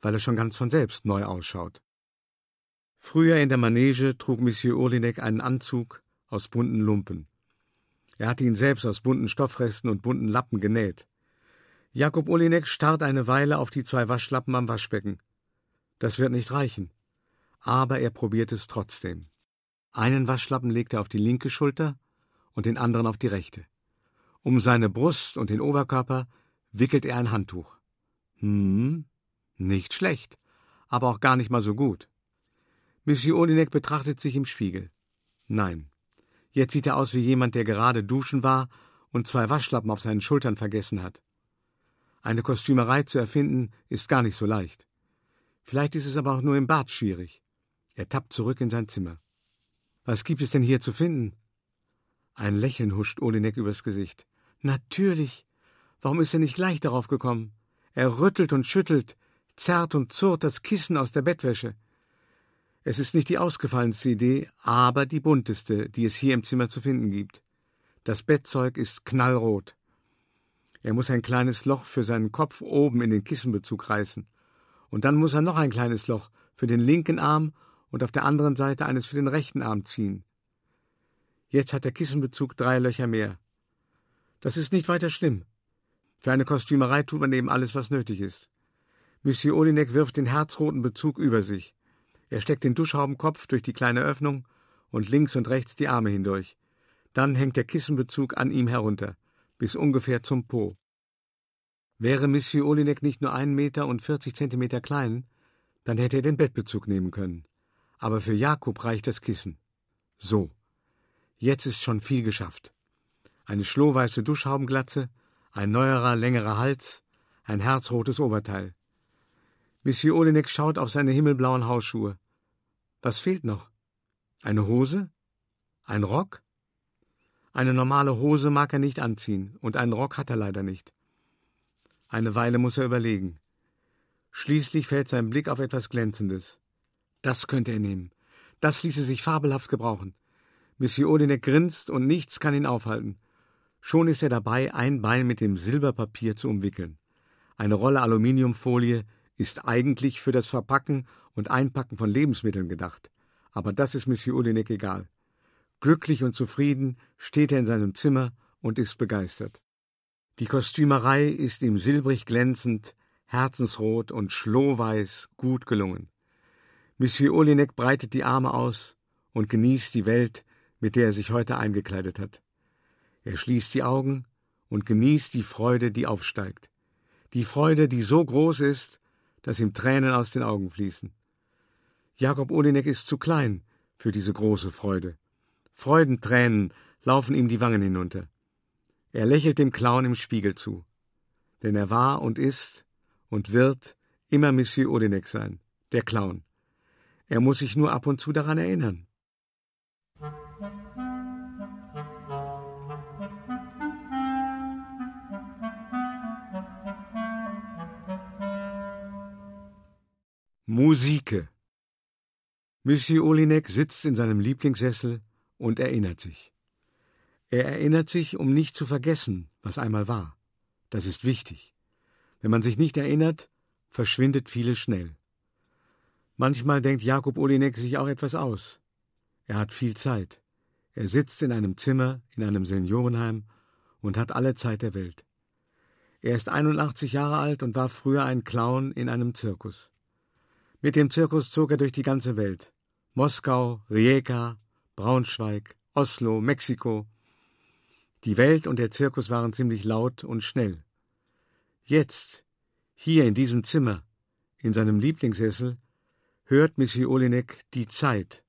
weil er schon ganz von selbst neu ausschaut. Früher in der Manege trug Monsieur Olinek einen Anzug aus bunten Lumpen. Er hatte ihn selbst aus bunten Stoffresten und bunten Lappen genäht. Jakob Olinek starrt eine Weile auf die zwei Waschlappen am Waschbecken. Das wird nicht reichen. Aber er probiert es trotzdem. Einen Waschlappen legt er auf die linke Schulter und den anderen auf die rechte. Um seine Brust und den Oberkörper wickelt er ein Handtuch. Hm, nicht schlecht, aber auch gar nicht mal so gut. Monsieur Olinek betrachtet sich im Spiegel. Nein. Jetzt sieht er aus wie jemand, der gerade duschen war und zwei Waschlappen auf seinen Schultern vergessen hat. Eine Kostümerei zu erfinden, ist gar nicht so leicht. Vielleicht ist es aber auch nur im Bad schwierig. Er tappt zurück in sein Zimmer. Was gibt es denn hier zu finden? Ein Lächeln huscht Olinek übers Gesicht. Natürlich. Warum ist er nicht gleich darauf gekommen? Er rüttelt und schüttelt, zerrt und zurrt das Kissen aus der Bettwäsche. Es ist nicht die ausgefallenste Idee, aber die bunteste, die es hier im Zimmer zu finden gibt. Das Bettzeug ist knallrot. Er muss ein kleines Loch für seinen Kopf oben in den Kissenbezug reißen. Und dann muss er noch ein kleines Loch für den linken Arm und auf der anderen Seite eines für den rechten Arm ziehen. Jetzt hat der Kissenbezug drei Löcher mehr. Das ist nicht weiter schlimm. Für eine Kostümerei tut man eben alles, was nötig ist. Monsieur Olinek wirft den herzroten Bezug über sich. Er steckt den Duschhaubenkopf durch die kleine Öffnung und links und rechts die Arme hindurch. Dann hängt der Kissenbezug an ihm herunter, bis ungefähr zum Po. Wäre Monsieur Olinek nicht nur einen Meter und vierzig Zentimeter klein, dann hätte er den Bettbezug nehmen können. Aber für Jakob reicht das Kissen. So. Jetzt ist schon viel geschafft. eine schlohweiße Duschhaubenglatze, ein neuerer, längerer Hals, ein herzrotes Oberteil. Monsieur Olenek schaut auf seine himmelblauen Hausschuhe. Was fehlt noch? Eine Hose? Ein Rock? Eine normale Hose mag er nicht anziehen, und einen Rock hat er leider nicht. Eine Weile muss er überlegen. Schließlich fällt sein Blick auf etwas Glänzendes. Das könnte er nehmen. Das ließe sich fabelhaft gebrauchen. Monsieur Olenek grinst und nichts kann ihn aufhalten. Schon ist er dabei, ein Bein mit dem Silberpapier zu umwickeln. Eine Rolle Aluminiumfolie ist eigentlich für das Verpacken und Einpacken von Lebensmitteln gedacht. Aber das ist Monsieur Olenek egal. Glücklich und zufrieden steht er in seinem Zimmer und ist begeistert. Die Kostümerei ist ihm silbrig glänzend, herzensrot und schlohweiß gut gelungen. Monsieur Olinek breitet die Arme aus und genießt die Welt, mit der er sich heute eingekleidet hat. Er schließt die Augen und genießt die Freude, die aufsteigt. Die Freude, die so groß ist, dass ihm Tränen aus den Augen fließen. Jakob Olinek ist zu klein für diese große Freude. Freudentränen laufen ihm die Wangen hinunter. Er lächelt dem Clown im Spiegel zu. Denn er war und ist und wird immer Monsieur Olinek sein, der Clown. Er muss sich nur ab und zu daran erinnern. Musike Monsieur Olinek sitzt in seinem Lieblingssessel und erinnert sich. Er erinnert sich, um nicht zu vergessen, was einmal war. Das ist wichtig. Wenn man sich nicht erinnert, verschwindet vieles schnell. Manchmal denkt Jakob Olinek sich auch etwas aus. Er hat viel Zeit. Er sitzt in einem Zimmer in einem Seniorenheim und hat alle Zeit der Welt. Er ist 81 Jahre alt und war früher ein Clown in einem Zirkus. Mit dem Zirkus zog er durch die ganze Welt. Moskau, Rijeka, Braunschweig, Oslo, Mexiko. Die Welt und der Zirkus waren ziemlich laut und schnell. Jetzt, hier in diesem Zimmer, in seinem Lieblingssessel, hört Missy Olinek die Zeit.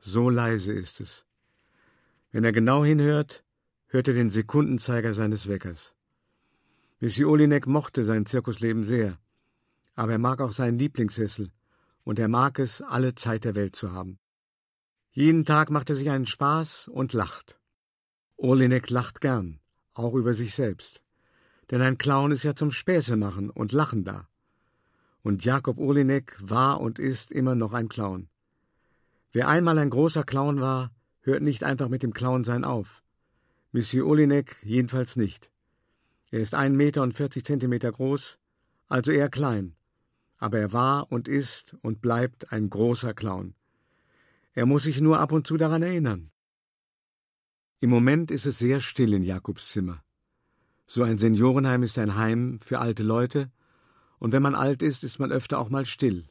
So leise ist es. Wenn er genau hinhört, hört er den Sekundenzeiger seines Weckers. Missy Olinek mochte sein Zirkusleben sehr, aber er mag auch seinen Lieblingssessel, und er mag es, alle Zeit der Welt zu haben. Jeden Tag macht er sich einen Spaß und lacht. Olinek lacht gern, auch über sich selbst. Denn ein Clown ist ja zum Späße machen und Lachen da und Jakob Olinek war und ist immer noch ein Clown. Wer einmal ein großer Clown war, hört nicht einfach mit dem Clownsein auf. Monsieur Olinek jedenfalls nicht. Er ist ein Meter und vierzig Zentimeter groß, also eher klein. Aber er war und ist und bleibt ein großer Clown. Er muss sich nur ab und zu daran erinnern. Im Moment ist es sehr still in Jakobs Zimmer. So ein Seniorenheim ist ein Heim für alte Leute, und wenn man alt ist, ist man öfter auch mal still.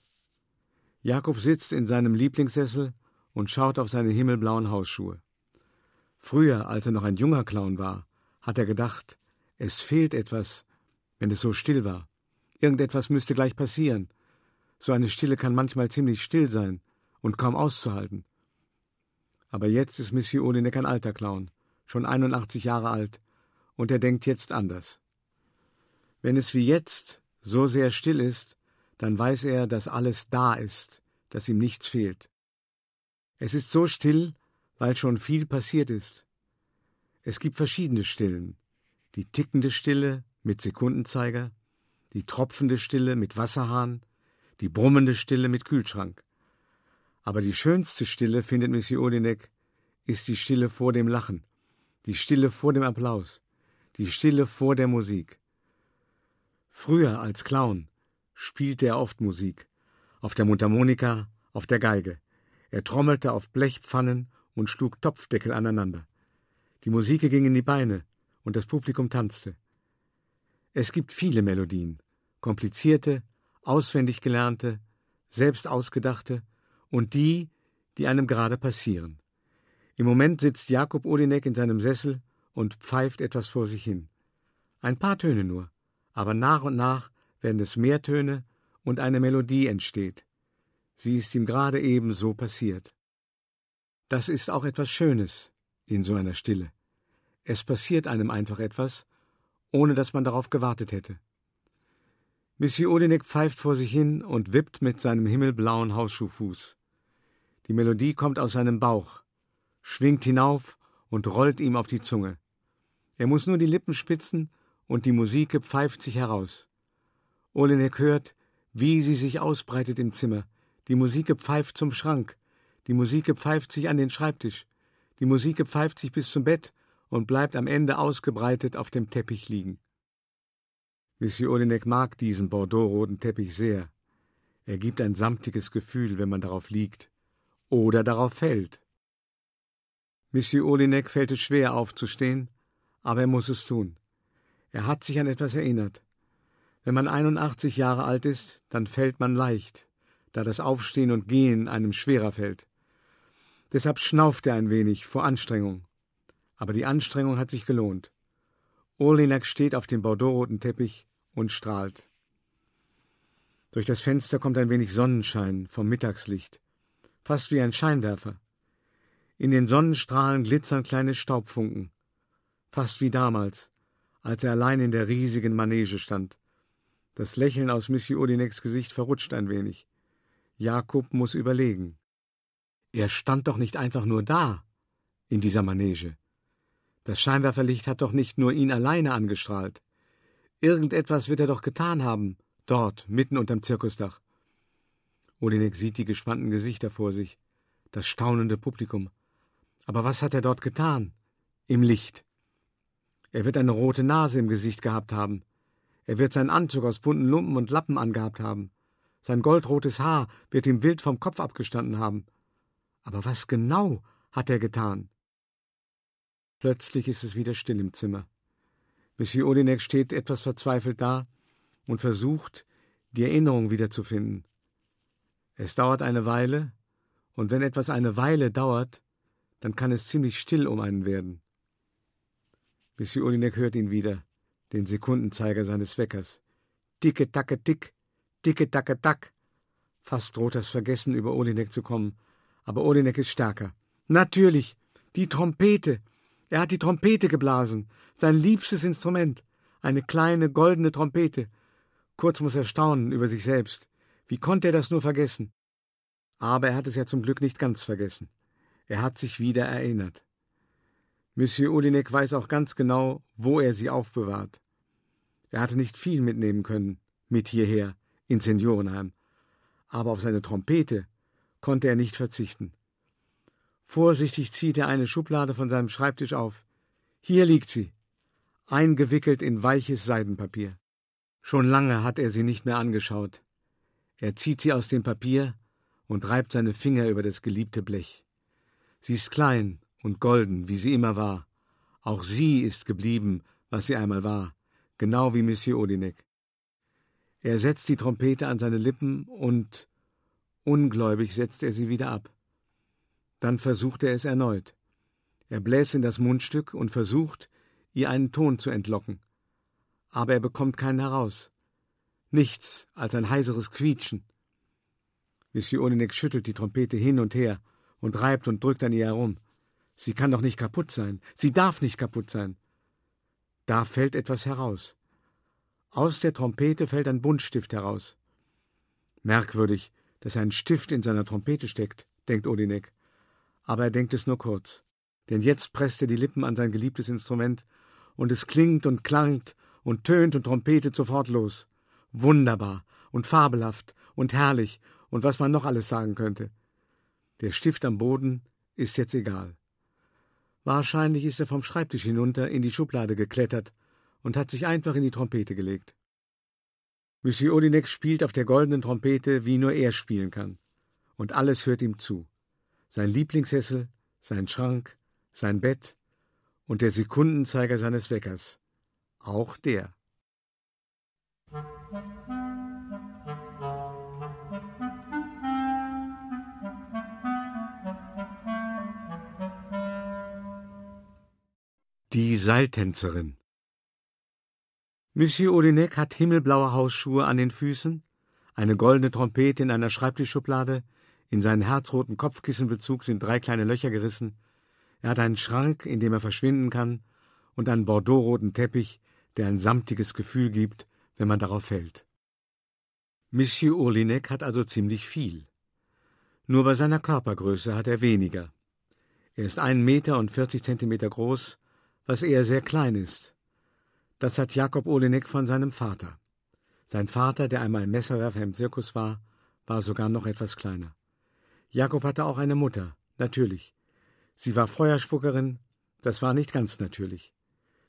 Jakob sitzt in seinem Lieblingssessel und schaut auf seine himmelblauen Hausschuhe. Früher, als er noch ein junger Clown war, hat er gedacht, es fehlt etwas, wenn es so still war. Irgendetwas müsste gleich passieren. So eine Stille kann manchmal ziemlich still sein und kaum auszuhalten. Aber jetzt ist Monsieur Olinek ein alter Clown, schon 81 Jahre alt, und er denkt jetzt anders. Wenn es wie jetzt so sehr still ist, dann weiß er, dass alles da ist, dass ihm nichts fehlt. Es ist so still, weil schon viel passiert ist. Es gibt verschiedene Stillen. Die tickende Stille mit Sekundenzeiger, die tropfende Stille mit Wasserhahn, die brummende Stille mit Kühlschrank. Aber die schönste Stille, findet Monsieur Olinek, ist die Stille vor dem Lachen, die Stille vor dem Applaus, die Stille vor der Musik. Früher als Clown spielte er oft Musik, auf der Mundharmonika, auf der Geige. Er trommelte auf Blechpfannen und schlug Topfdeckel aneinander. Die Musik ging in die Beine und das Publikum tanzte. Es gibt viele Melodien, komplizierte, auswendig gelernte, selbst ausgedachte und die, die einem gerade passieren. Im Moment sitzt Jakob Olinek in seinem Sessel und pfeift etwas vor sich hin. Ein paar Töne nur aber nach und nach werden es mehr Töne und eine Melodie entsteht. Sie ist ihm gerade eben so passiert. Das ist auch etwas Schönes in so einer Stille. Es passiert einem einfach etwas, ohne dass man darauf gewartet hätte. Monsieur Odinek pfeift vor sich hin und wippt mit seinem himmelblauen Hausschuhfuß. Die Melodie kommt aus seinem Bauch, schwingt hinauf und rollt ihm auf die Zunge. Er muss nur die Lippen spitzen und die Musik pfeift sich heraus. Olenek hört, wie sie sich ausbreitet im Zimmer. Die Musik pfeift zum Schrank. Die Musik pfeift sich an den Schreibtisch. Die Musik pfeift sich bis zum Bett und bleibt am Ende ausgebreitet auf dem Teppich liegen. Monsieur Olenek mag diesen bordeauxroten Teppich sehr. Er gibt ein samtiges Gefühl, wenn man darauf liegt oder darauf fällt. Monsieur Olinek fällt es schwer aufzustehen, aber er muss es tun. Er hat sich an etwas erinnert. Wenn man 81 Jahre alt ist, dann fällt man leicht, da das Aufstehen und Gehen einem schwerer fällt. Deshalb schnauft er ein wenig vor Anstrengung. Aber die Anstrengung hat sich gelohnt. Olinek steht auf dem bordeauxroten Teppich und strahlt. Durch das Fenster kommt ein wenig Sonnenschein vom Mittagslicht, fast wie ein Scheinwerfer. In den Sonnenstrahlen glitzern kleine Staubfunken, fast wie damals, als er allein in der riesigen Manege stand. Das Lächeln aus Missy Odineks Gesicht verrutscht ein wenig. Jakob muss überlegen. Er stand doch nicht einfach nur da, in dieser Manege. Das Scheinwerferlicht hat doch nicht nur ihn alleine angestrahlt. Irgendetwas wird er doch getan haben, dort, mitten unterm Zirkusdach. Olinek sieht die gespannten Gesichter vor sich, das staunende Publikum. Aber was hat er dort getan? Im Licht. Er wird eine rote Nase im Gesicht gehabt haben. Er wird seinen Anzug aus bunten Lumpen und Lappen angehabt haben. Sein goldrotes Haar wird ihm wild vom Kopf abgestanden haben. Aber was genau hat er getan? Plötzlich ist es wieder still im Zimmer. Monsieur Olinek steht etwas verzweifelt da und versucht, die Erinnerung wiederzufinden. Es dauert eine Weile, und wenn etwas eine Weile dauert, dann kann es ziemlich still um einen werden. Monsieur Olinek hört ihn wieder, den Sekundenzeiger seines Weckers. Dicke, tacke, tick, dicke, tacke, tack. Fast droht das Vergessen über Olinek zu kommen, aber Olinek ist stärker. Natürlich, die Trompete. Er hat die Trompete geblasen sein liebstes Instrument, eine kleine goldene Trompete. Kurz muss er staunen über sich selbst. Wie konnte er das nur vergessen? Aber er hat es ja zum Glück nicht ganz vergessen. Er hat sich wieder erinnert. Monsieur Olinek weiß auch ganz genau, wo er sie aufbewahrt. Er hatte nicht viel mitnehmen können, mit hierher, ins Seniorenheim. Aber auf seine Trompete konnte er nicht verzichten. Vorsichtig zieht er eine Schublade von seinem Schreibtisch auf. Hier liegt sie eingewickelt in weiches Seidenpapier. Schon lange hat er sie nicht mehr angeschaut. Er zieht sie aus dem Papier und reibt seine Finger über das geliebte Blech. Sie ist klein und golden, wie sie immer war. Auch sie ist geblieben, was sie einmal war, genau wie Monsieur Odinek. Er setzt die Trompete an seine Lippen und ungläubig setzt er sie wieder ab. Dann versucht er es erneut. Er bläst in das Mundstück und versucht, ihr einen Ton zu entlocken. Aber er bekommt keinen heraus. Nichts als ein heiseres Quietschen. Monsieur Olinek schüttelt die Trompete hin und her und reibt und drückt an ihr herum. Sie kann doch nicht kaputt sein. Sie darf nicht kaputt sein. Da fällt etwas heraus. Aus der Trompete fällt ein Buntstift heraus. Merkwürdig, dass ein Stift in seiner Trompete steckt, denkt Odinek. Aber er denkt es nur kurz. Denn jetzt presst er die Lippen an sein geliebtes Instrument und es klingt und klangt und tönt und trompetet sofort los. Wunderbar und fabelhaft und herrlich und was man noch alles sagen könnte. Der Stift am Boden ist jetzt egal. Wahrscheinlich ist er vom Schreibtisch hinunter in die Schublade geklettert und hat sich einfach in die Trompete gelegt. Monsieur Odinek spielt auf der goldenen Trompete, wie nur er spielen kann. Und alles hört ihm zu. Sein Lieblingssessel, sein Schrank, sein Bett, und der Sekundenzeiger seines Weckers. Auch der. Die Seiltänzerin Monsieur Odinek hat himmelblaue Hausschuhe an den Füßen, eine goldene Trompete in einer Schreibtischschublade, in seinen herzroten Kopfkissenbezug sind drei kleine Löcher gerissen, er hat einen Schrank, in dem er verschwinden kann, und einen bordeauxroten Teppich, der ein samtiges Gefühl gibt, wenn man darauf fällt. Monsieur Urlinek hat also ziemlich viel. Nur bei seiner Körpergröße hat er weniger. Er ist ein Meter und vierzig Zentimeter groß, was eher sehr klein ist. Das hat Jakob Olinek von seinem Vater. Sein Vater, der einmal Messerwerfer im Zirkus war, war sogar noch etwas kleiner. Jakob hatte auch eine Mutter, natürlich. Sie war Feuerspuckerin, das war nicht ganz natürlich.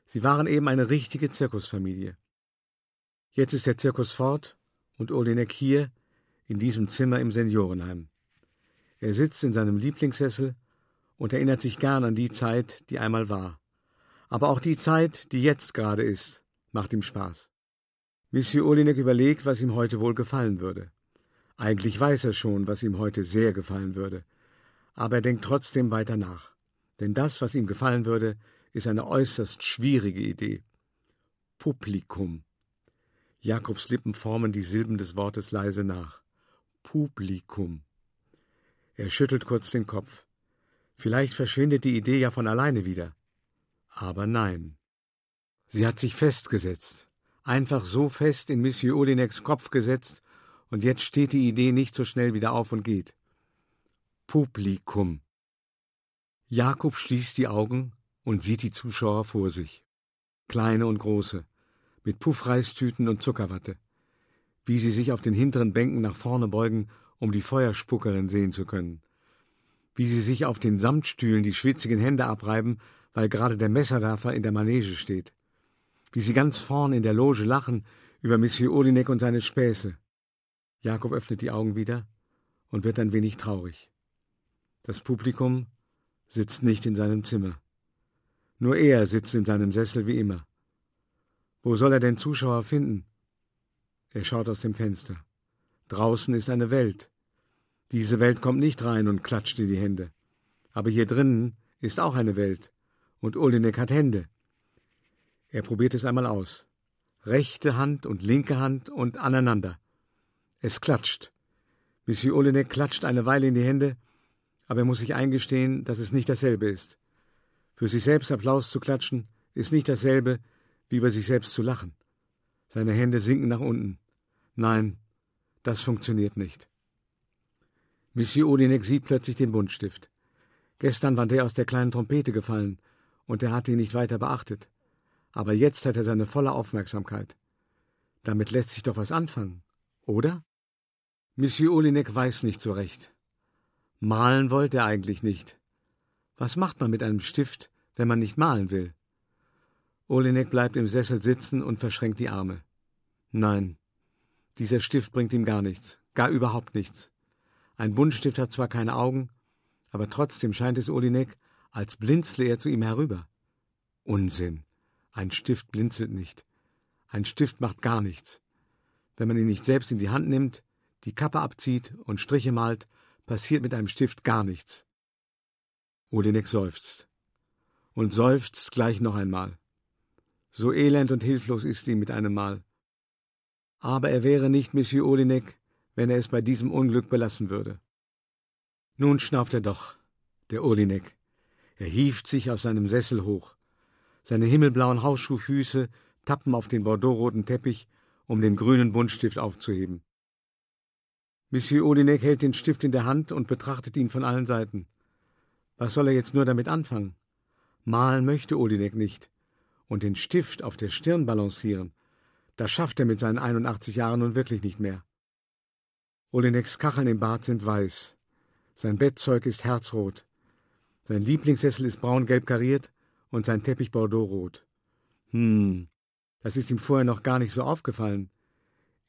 Sie waren eben eine richtige Zirkusfamilie. Jetzt ist der Zirkus fort und Olinek hier, in diesem Zimmer im Seniorenheim. Er sitzt in seinem Lieblingssessel und erinnert sich gern an die Zeit, die einmal war. Aber auch die Zeit, die jetzt gerade ist, macht ihm Spaß. Monsieur Olinek überlegt, was ihm heute wohl gefallen würde. Eigentlich weiß er schon, was ihm heute sehr gefallen würde. Aber er denkt trotzdem weiter nach. Denn das, was ihm gefallen würde, ist eine äußerst schwierige Idee. Publikum. Jakobs Lippen formen die Silben des Wortes leise nach. Publikum. Er schüttelt kurz den Kopf. Vielleicht verschwindet die Idee ja von alleine wieder. Aber nein. Sie hat sich festgesetzt, einfach so fest in Monsieur Olineks Kopf gesetzt, und jetzt steht die Idee nicht so schnell wieder auf und geht. Publikum. Jakob schließt die Augen und sieht die Zuschauer vor sich. Kleine und große, mit Puffreistüten und Zuckerwatte. Wie sie sich auf den hinteren Bänken nach vorne beugen, um die Feuerspuckerin sehen zu können. Wie sie sich auf den Samtstühlen die schwitzigen Hände abreiben, weil gerade der Messerwerfer in der Manege steht. Wie sie ganz vorn in der Loge lachen über Monsieur Olinek und seine Späße. Jakob öffnet die Augen wieder und wird ein wenig traurig. Das Publikum sitzt nicht in seinem Zimmer. Nur er sitzt in seinem Sessel wie immer. Wo soll er denn Zuschauer finden? Er schaut aus dem Fenster. Draußen ist eine Welt. Diese Welt kommt nicht rein und klatscht in die Hände. Aber hier drinnen ist auch eine Welt. Und Olinek hat Hände. Er probiert es einmal aus. Rechte Hand und linke Hand und aneinander. Es klatscht. Monsieur Olenek klatscht eine Weile in die Hände, aber er muss sich eingestehen, dass es nicht dasselbe ist. Für sich selbst Applaus zu klatschen, ist nicht dasselbe, wie über sich selbst zu lachen. Seine Hände sinken nach unten. Nein, das funktioniert nicht. Monsieur Odinek sieht plötzlich den Buntstift. Gestern war der aus der kleinen Trompete gefallen, und er hatte ihn nicht weiter beachtet. Aber jetzt hat er seine volle Aufmerksamkeit. Damit lässt sich doch was anfangen, oder? Monsieur Olinek weiß nicht so recht. Malen wollte er eigentlich nicht. Was macht man mit einem Stift, wenn man nicht malen will? Olinek bleibt im Sessel sitzen und verschränkt die Arme. Nein, dieser Stift bringt ihm gar nichts, gar überhaupt nichts. Ein Buntstift hat zwar keine Augen, aber trotzdem scheint es Olinek, als blinzle er zu ihm herüber. Unsinn. Ein Stift blinzelt nicht. Ein Stift macht gar nichts. Wenn man ihn nicht selbst in die Hand nimmt, die Kappe abzieht und Striche malt, passiert mit einem Stift gar nichts. Olinek seufzt. Und seufzt gleich noch einmal. So elend und hilflos ist ihm mit einem Mal. Aber er wäre nicht Monsieur Olinek, wenn er es bei diesem Unglück belassen würde. Nun schnauft er doch, der Olinek. Er hieft sich aus seinem Sessel hoch. Seine himmelblauen Hausschuhfüße tappen auf den bordeauxroten Teppich, um den grünen Buntstift aufzuheben. Monsieur Olinek hält den Stift in der Hand und betrachtet ihn von allen Seiten. Was soll er jetzt nur damit anfangen? Malen möchte Olinek nicht. Und den Stift auf der Stirn balancieren, das schafft er mit seinen 81 Jahren nun wirklich nicht mehr. Olineks Kacheln im Bad sind weiß. Sein Bettzeug ist herzrot. Sein Lieblingssessel ist braun-gelb kariert und sein Teppich bordeauxrot. Hm, das ist ihm vorher noch gar nicht so aufgefallen.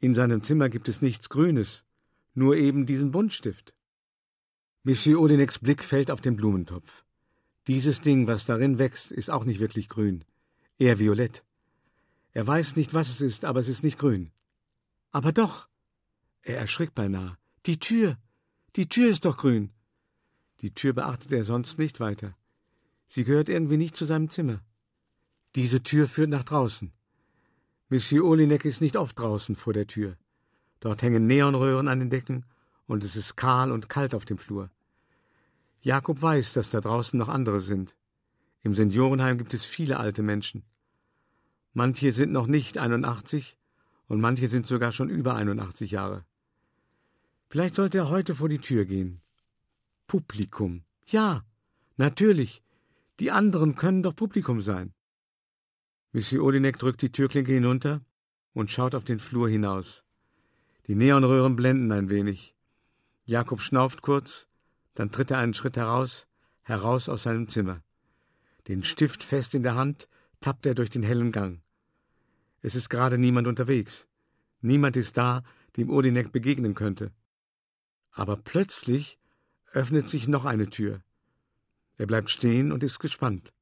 In seinem Zimmer gibt es nichts Grünes nur eben diesen Buntstift. Monsieur Odineks Blick fällt auf den Blumentopf. Dieses Ding, was darin wächst, ist auch nicht wirklich grün, eher violett. Er weiß nicht, was es ist, aber es ist nicht grün. Aber doch. Er erschrickt beinahe. Die Tür. Die Tür ist doch grün. Die Tür beachtet er sonst nicht weiter. Sie gehört irgendwie nicht zu seinem Zimmer. Diese Tür führt nach draußen. Monsieur Olinek ist nicht oft draußen vor der Tür. Dort hängen Neonröhren an den Decken und es ist kahl und kalt auf dem Flur. Jakob weiß, dass da draußen noch andere sind. Im Seniorenheim gibt es viele alte Menschen. Manche sind noch nicht 81 und manche sind sogar schon über 81 Jahre. Vielleicht sollte er heute vor die Tür gehen. Publikum. Ja, natürlich. Die anderen können doch Publikum sein. Monsieur Olinek drückt die Türklinke hinunter und schaut auf den Flur hinaus. Die Neonröhren blenden ein wenig. Jakob schnauft kurz, dann tritt er einen Schritt heraus, heraus aus seinem Zimmer. Den Stift fest in der Hand tappt er durch den hellen Gang. Es ist gerade niemand unterwegs. Niemand ist da, dem Odinek begegnen könnte. Aber plötzlich öffnet sich noch eine Tür. Er bleibt stehen und ist gespannt.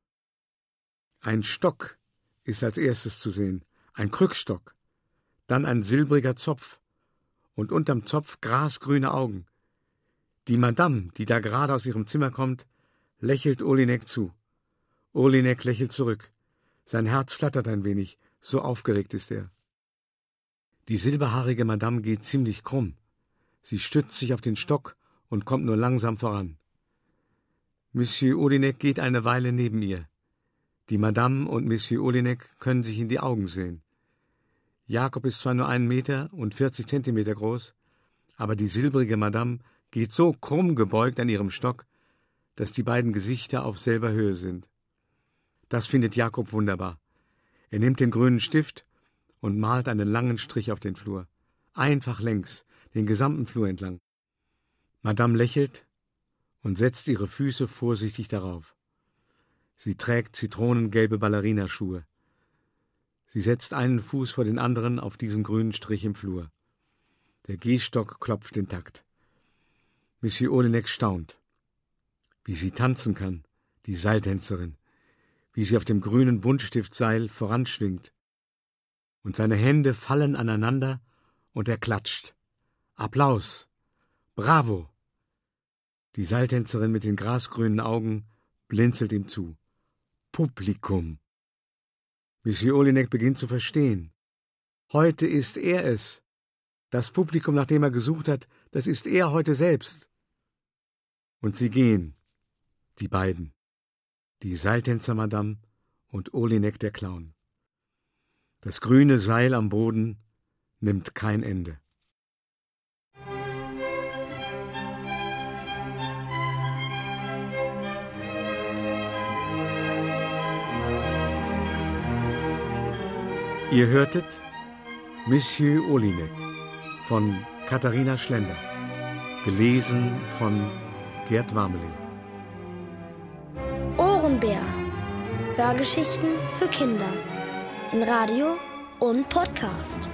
Ein Stock ist als erstes zu sehen, ein Krückstock, dann ein silbriger Zopf und unterm Zopf grasgrüne Augen. Die Madame, die da gerade aus ihrem Zimmer kommt, lächelt Olinek zu. Olinek lächelt zurück. Sein Herz flattert ein wenig, so aufgeregt ist er. Die silberhaarige Madame geht ziemlich krumm. Sie stützt sich auf den Stock und kommt nur langsam voran. Monsieur Olinek geht eine Weile neben ihr. Die Madame und Monsieur Olinek können sich in die Augen sehen. Jakob ist zwar nur einen Meter und vierzig Zentimeter groß, aber die silbrige Madame geht so krumm gebeugt an ihrem Stock, dass die beiden Gesichter auf selber Höhe sind. Das findet Jakob wunderbar. Er nimmt den grünen Stift und malt einen langen Strich auf den Flur. Einfach längs, den gesamten Flur entlang. Madame lächelt und setzt ihre Füße vorsichtig darauf. Sie trägt zitronengelbe Ballerinaschuhe. Sie setzt einen Fuß vor den anderen auf diesen grünen Strich im Flur. Der Gehstock klopft den Takt. Monsieur Olenek staunt. Wie sie tanzen kann, die Seiltänzerin wie sie auf dem grünen Buntstiftseil voranschwingt. Und seine Hände fallen aneinander und er klatscht. Applaus. Bravo. Die Seiltänzerin mit den grasgrünen Augen blinzelt ihm zu. Publikum. Monsieur Olinek beginnt zu verstehen. Heute ist er es. Das Publikum, nach dem er gesucht hat, das ist er heute selbst. Und sie gehen, die beiden die Seiltänzer-Madame und Olinek der Clown. Das grüne Seil am Boden nimmt kein Ende. Ihr hörtet Monsieur Olinek von Katharina Schlender, gelesen von Gerd Warmeling. Ohrenbär. Hörgeschichten für Kinder. In Radio und Podcast.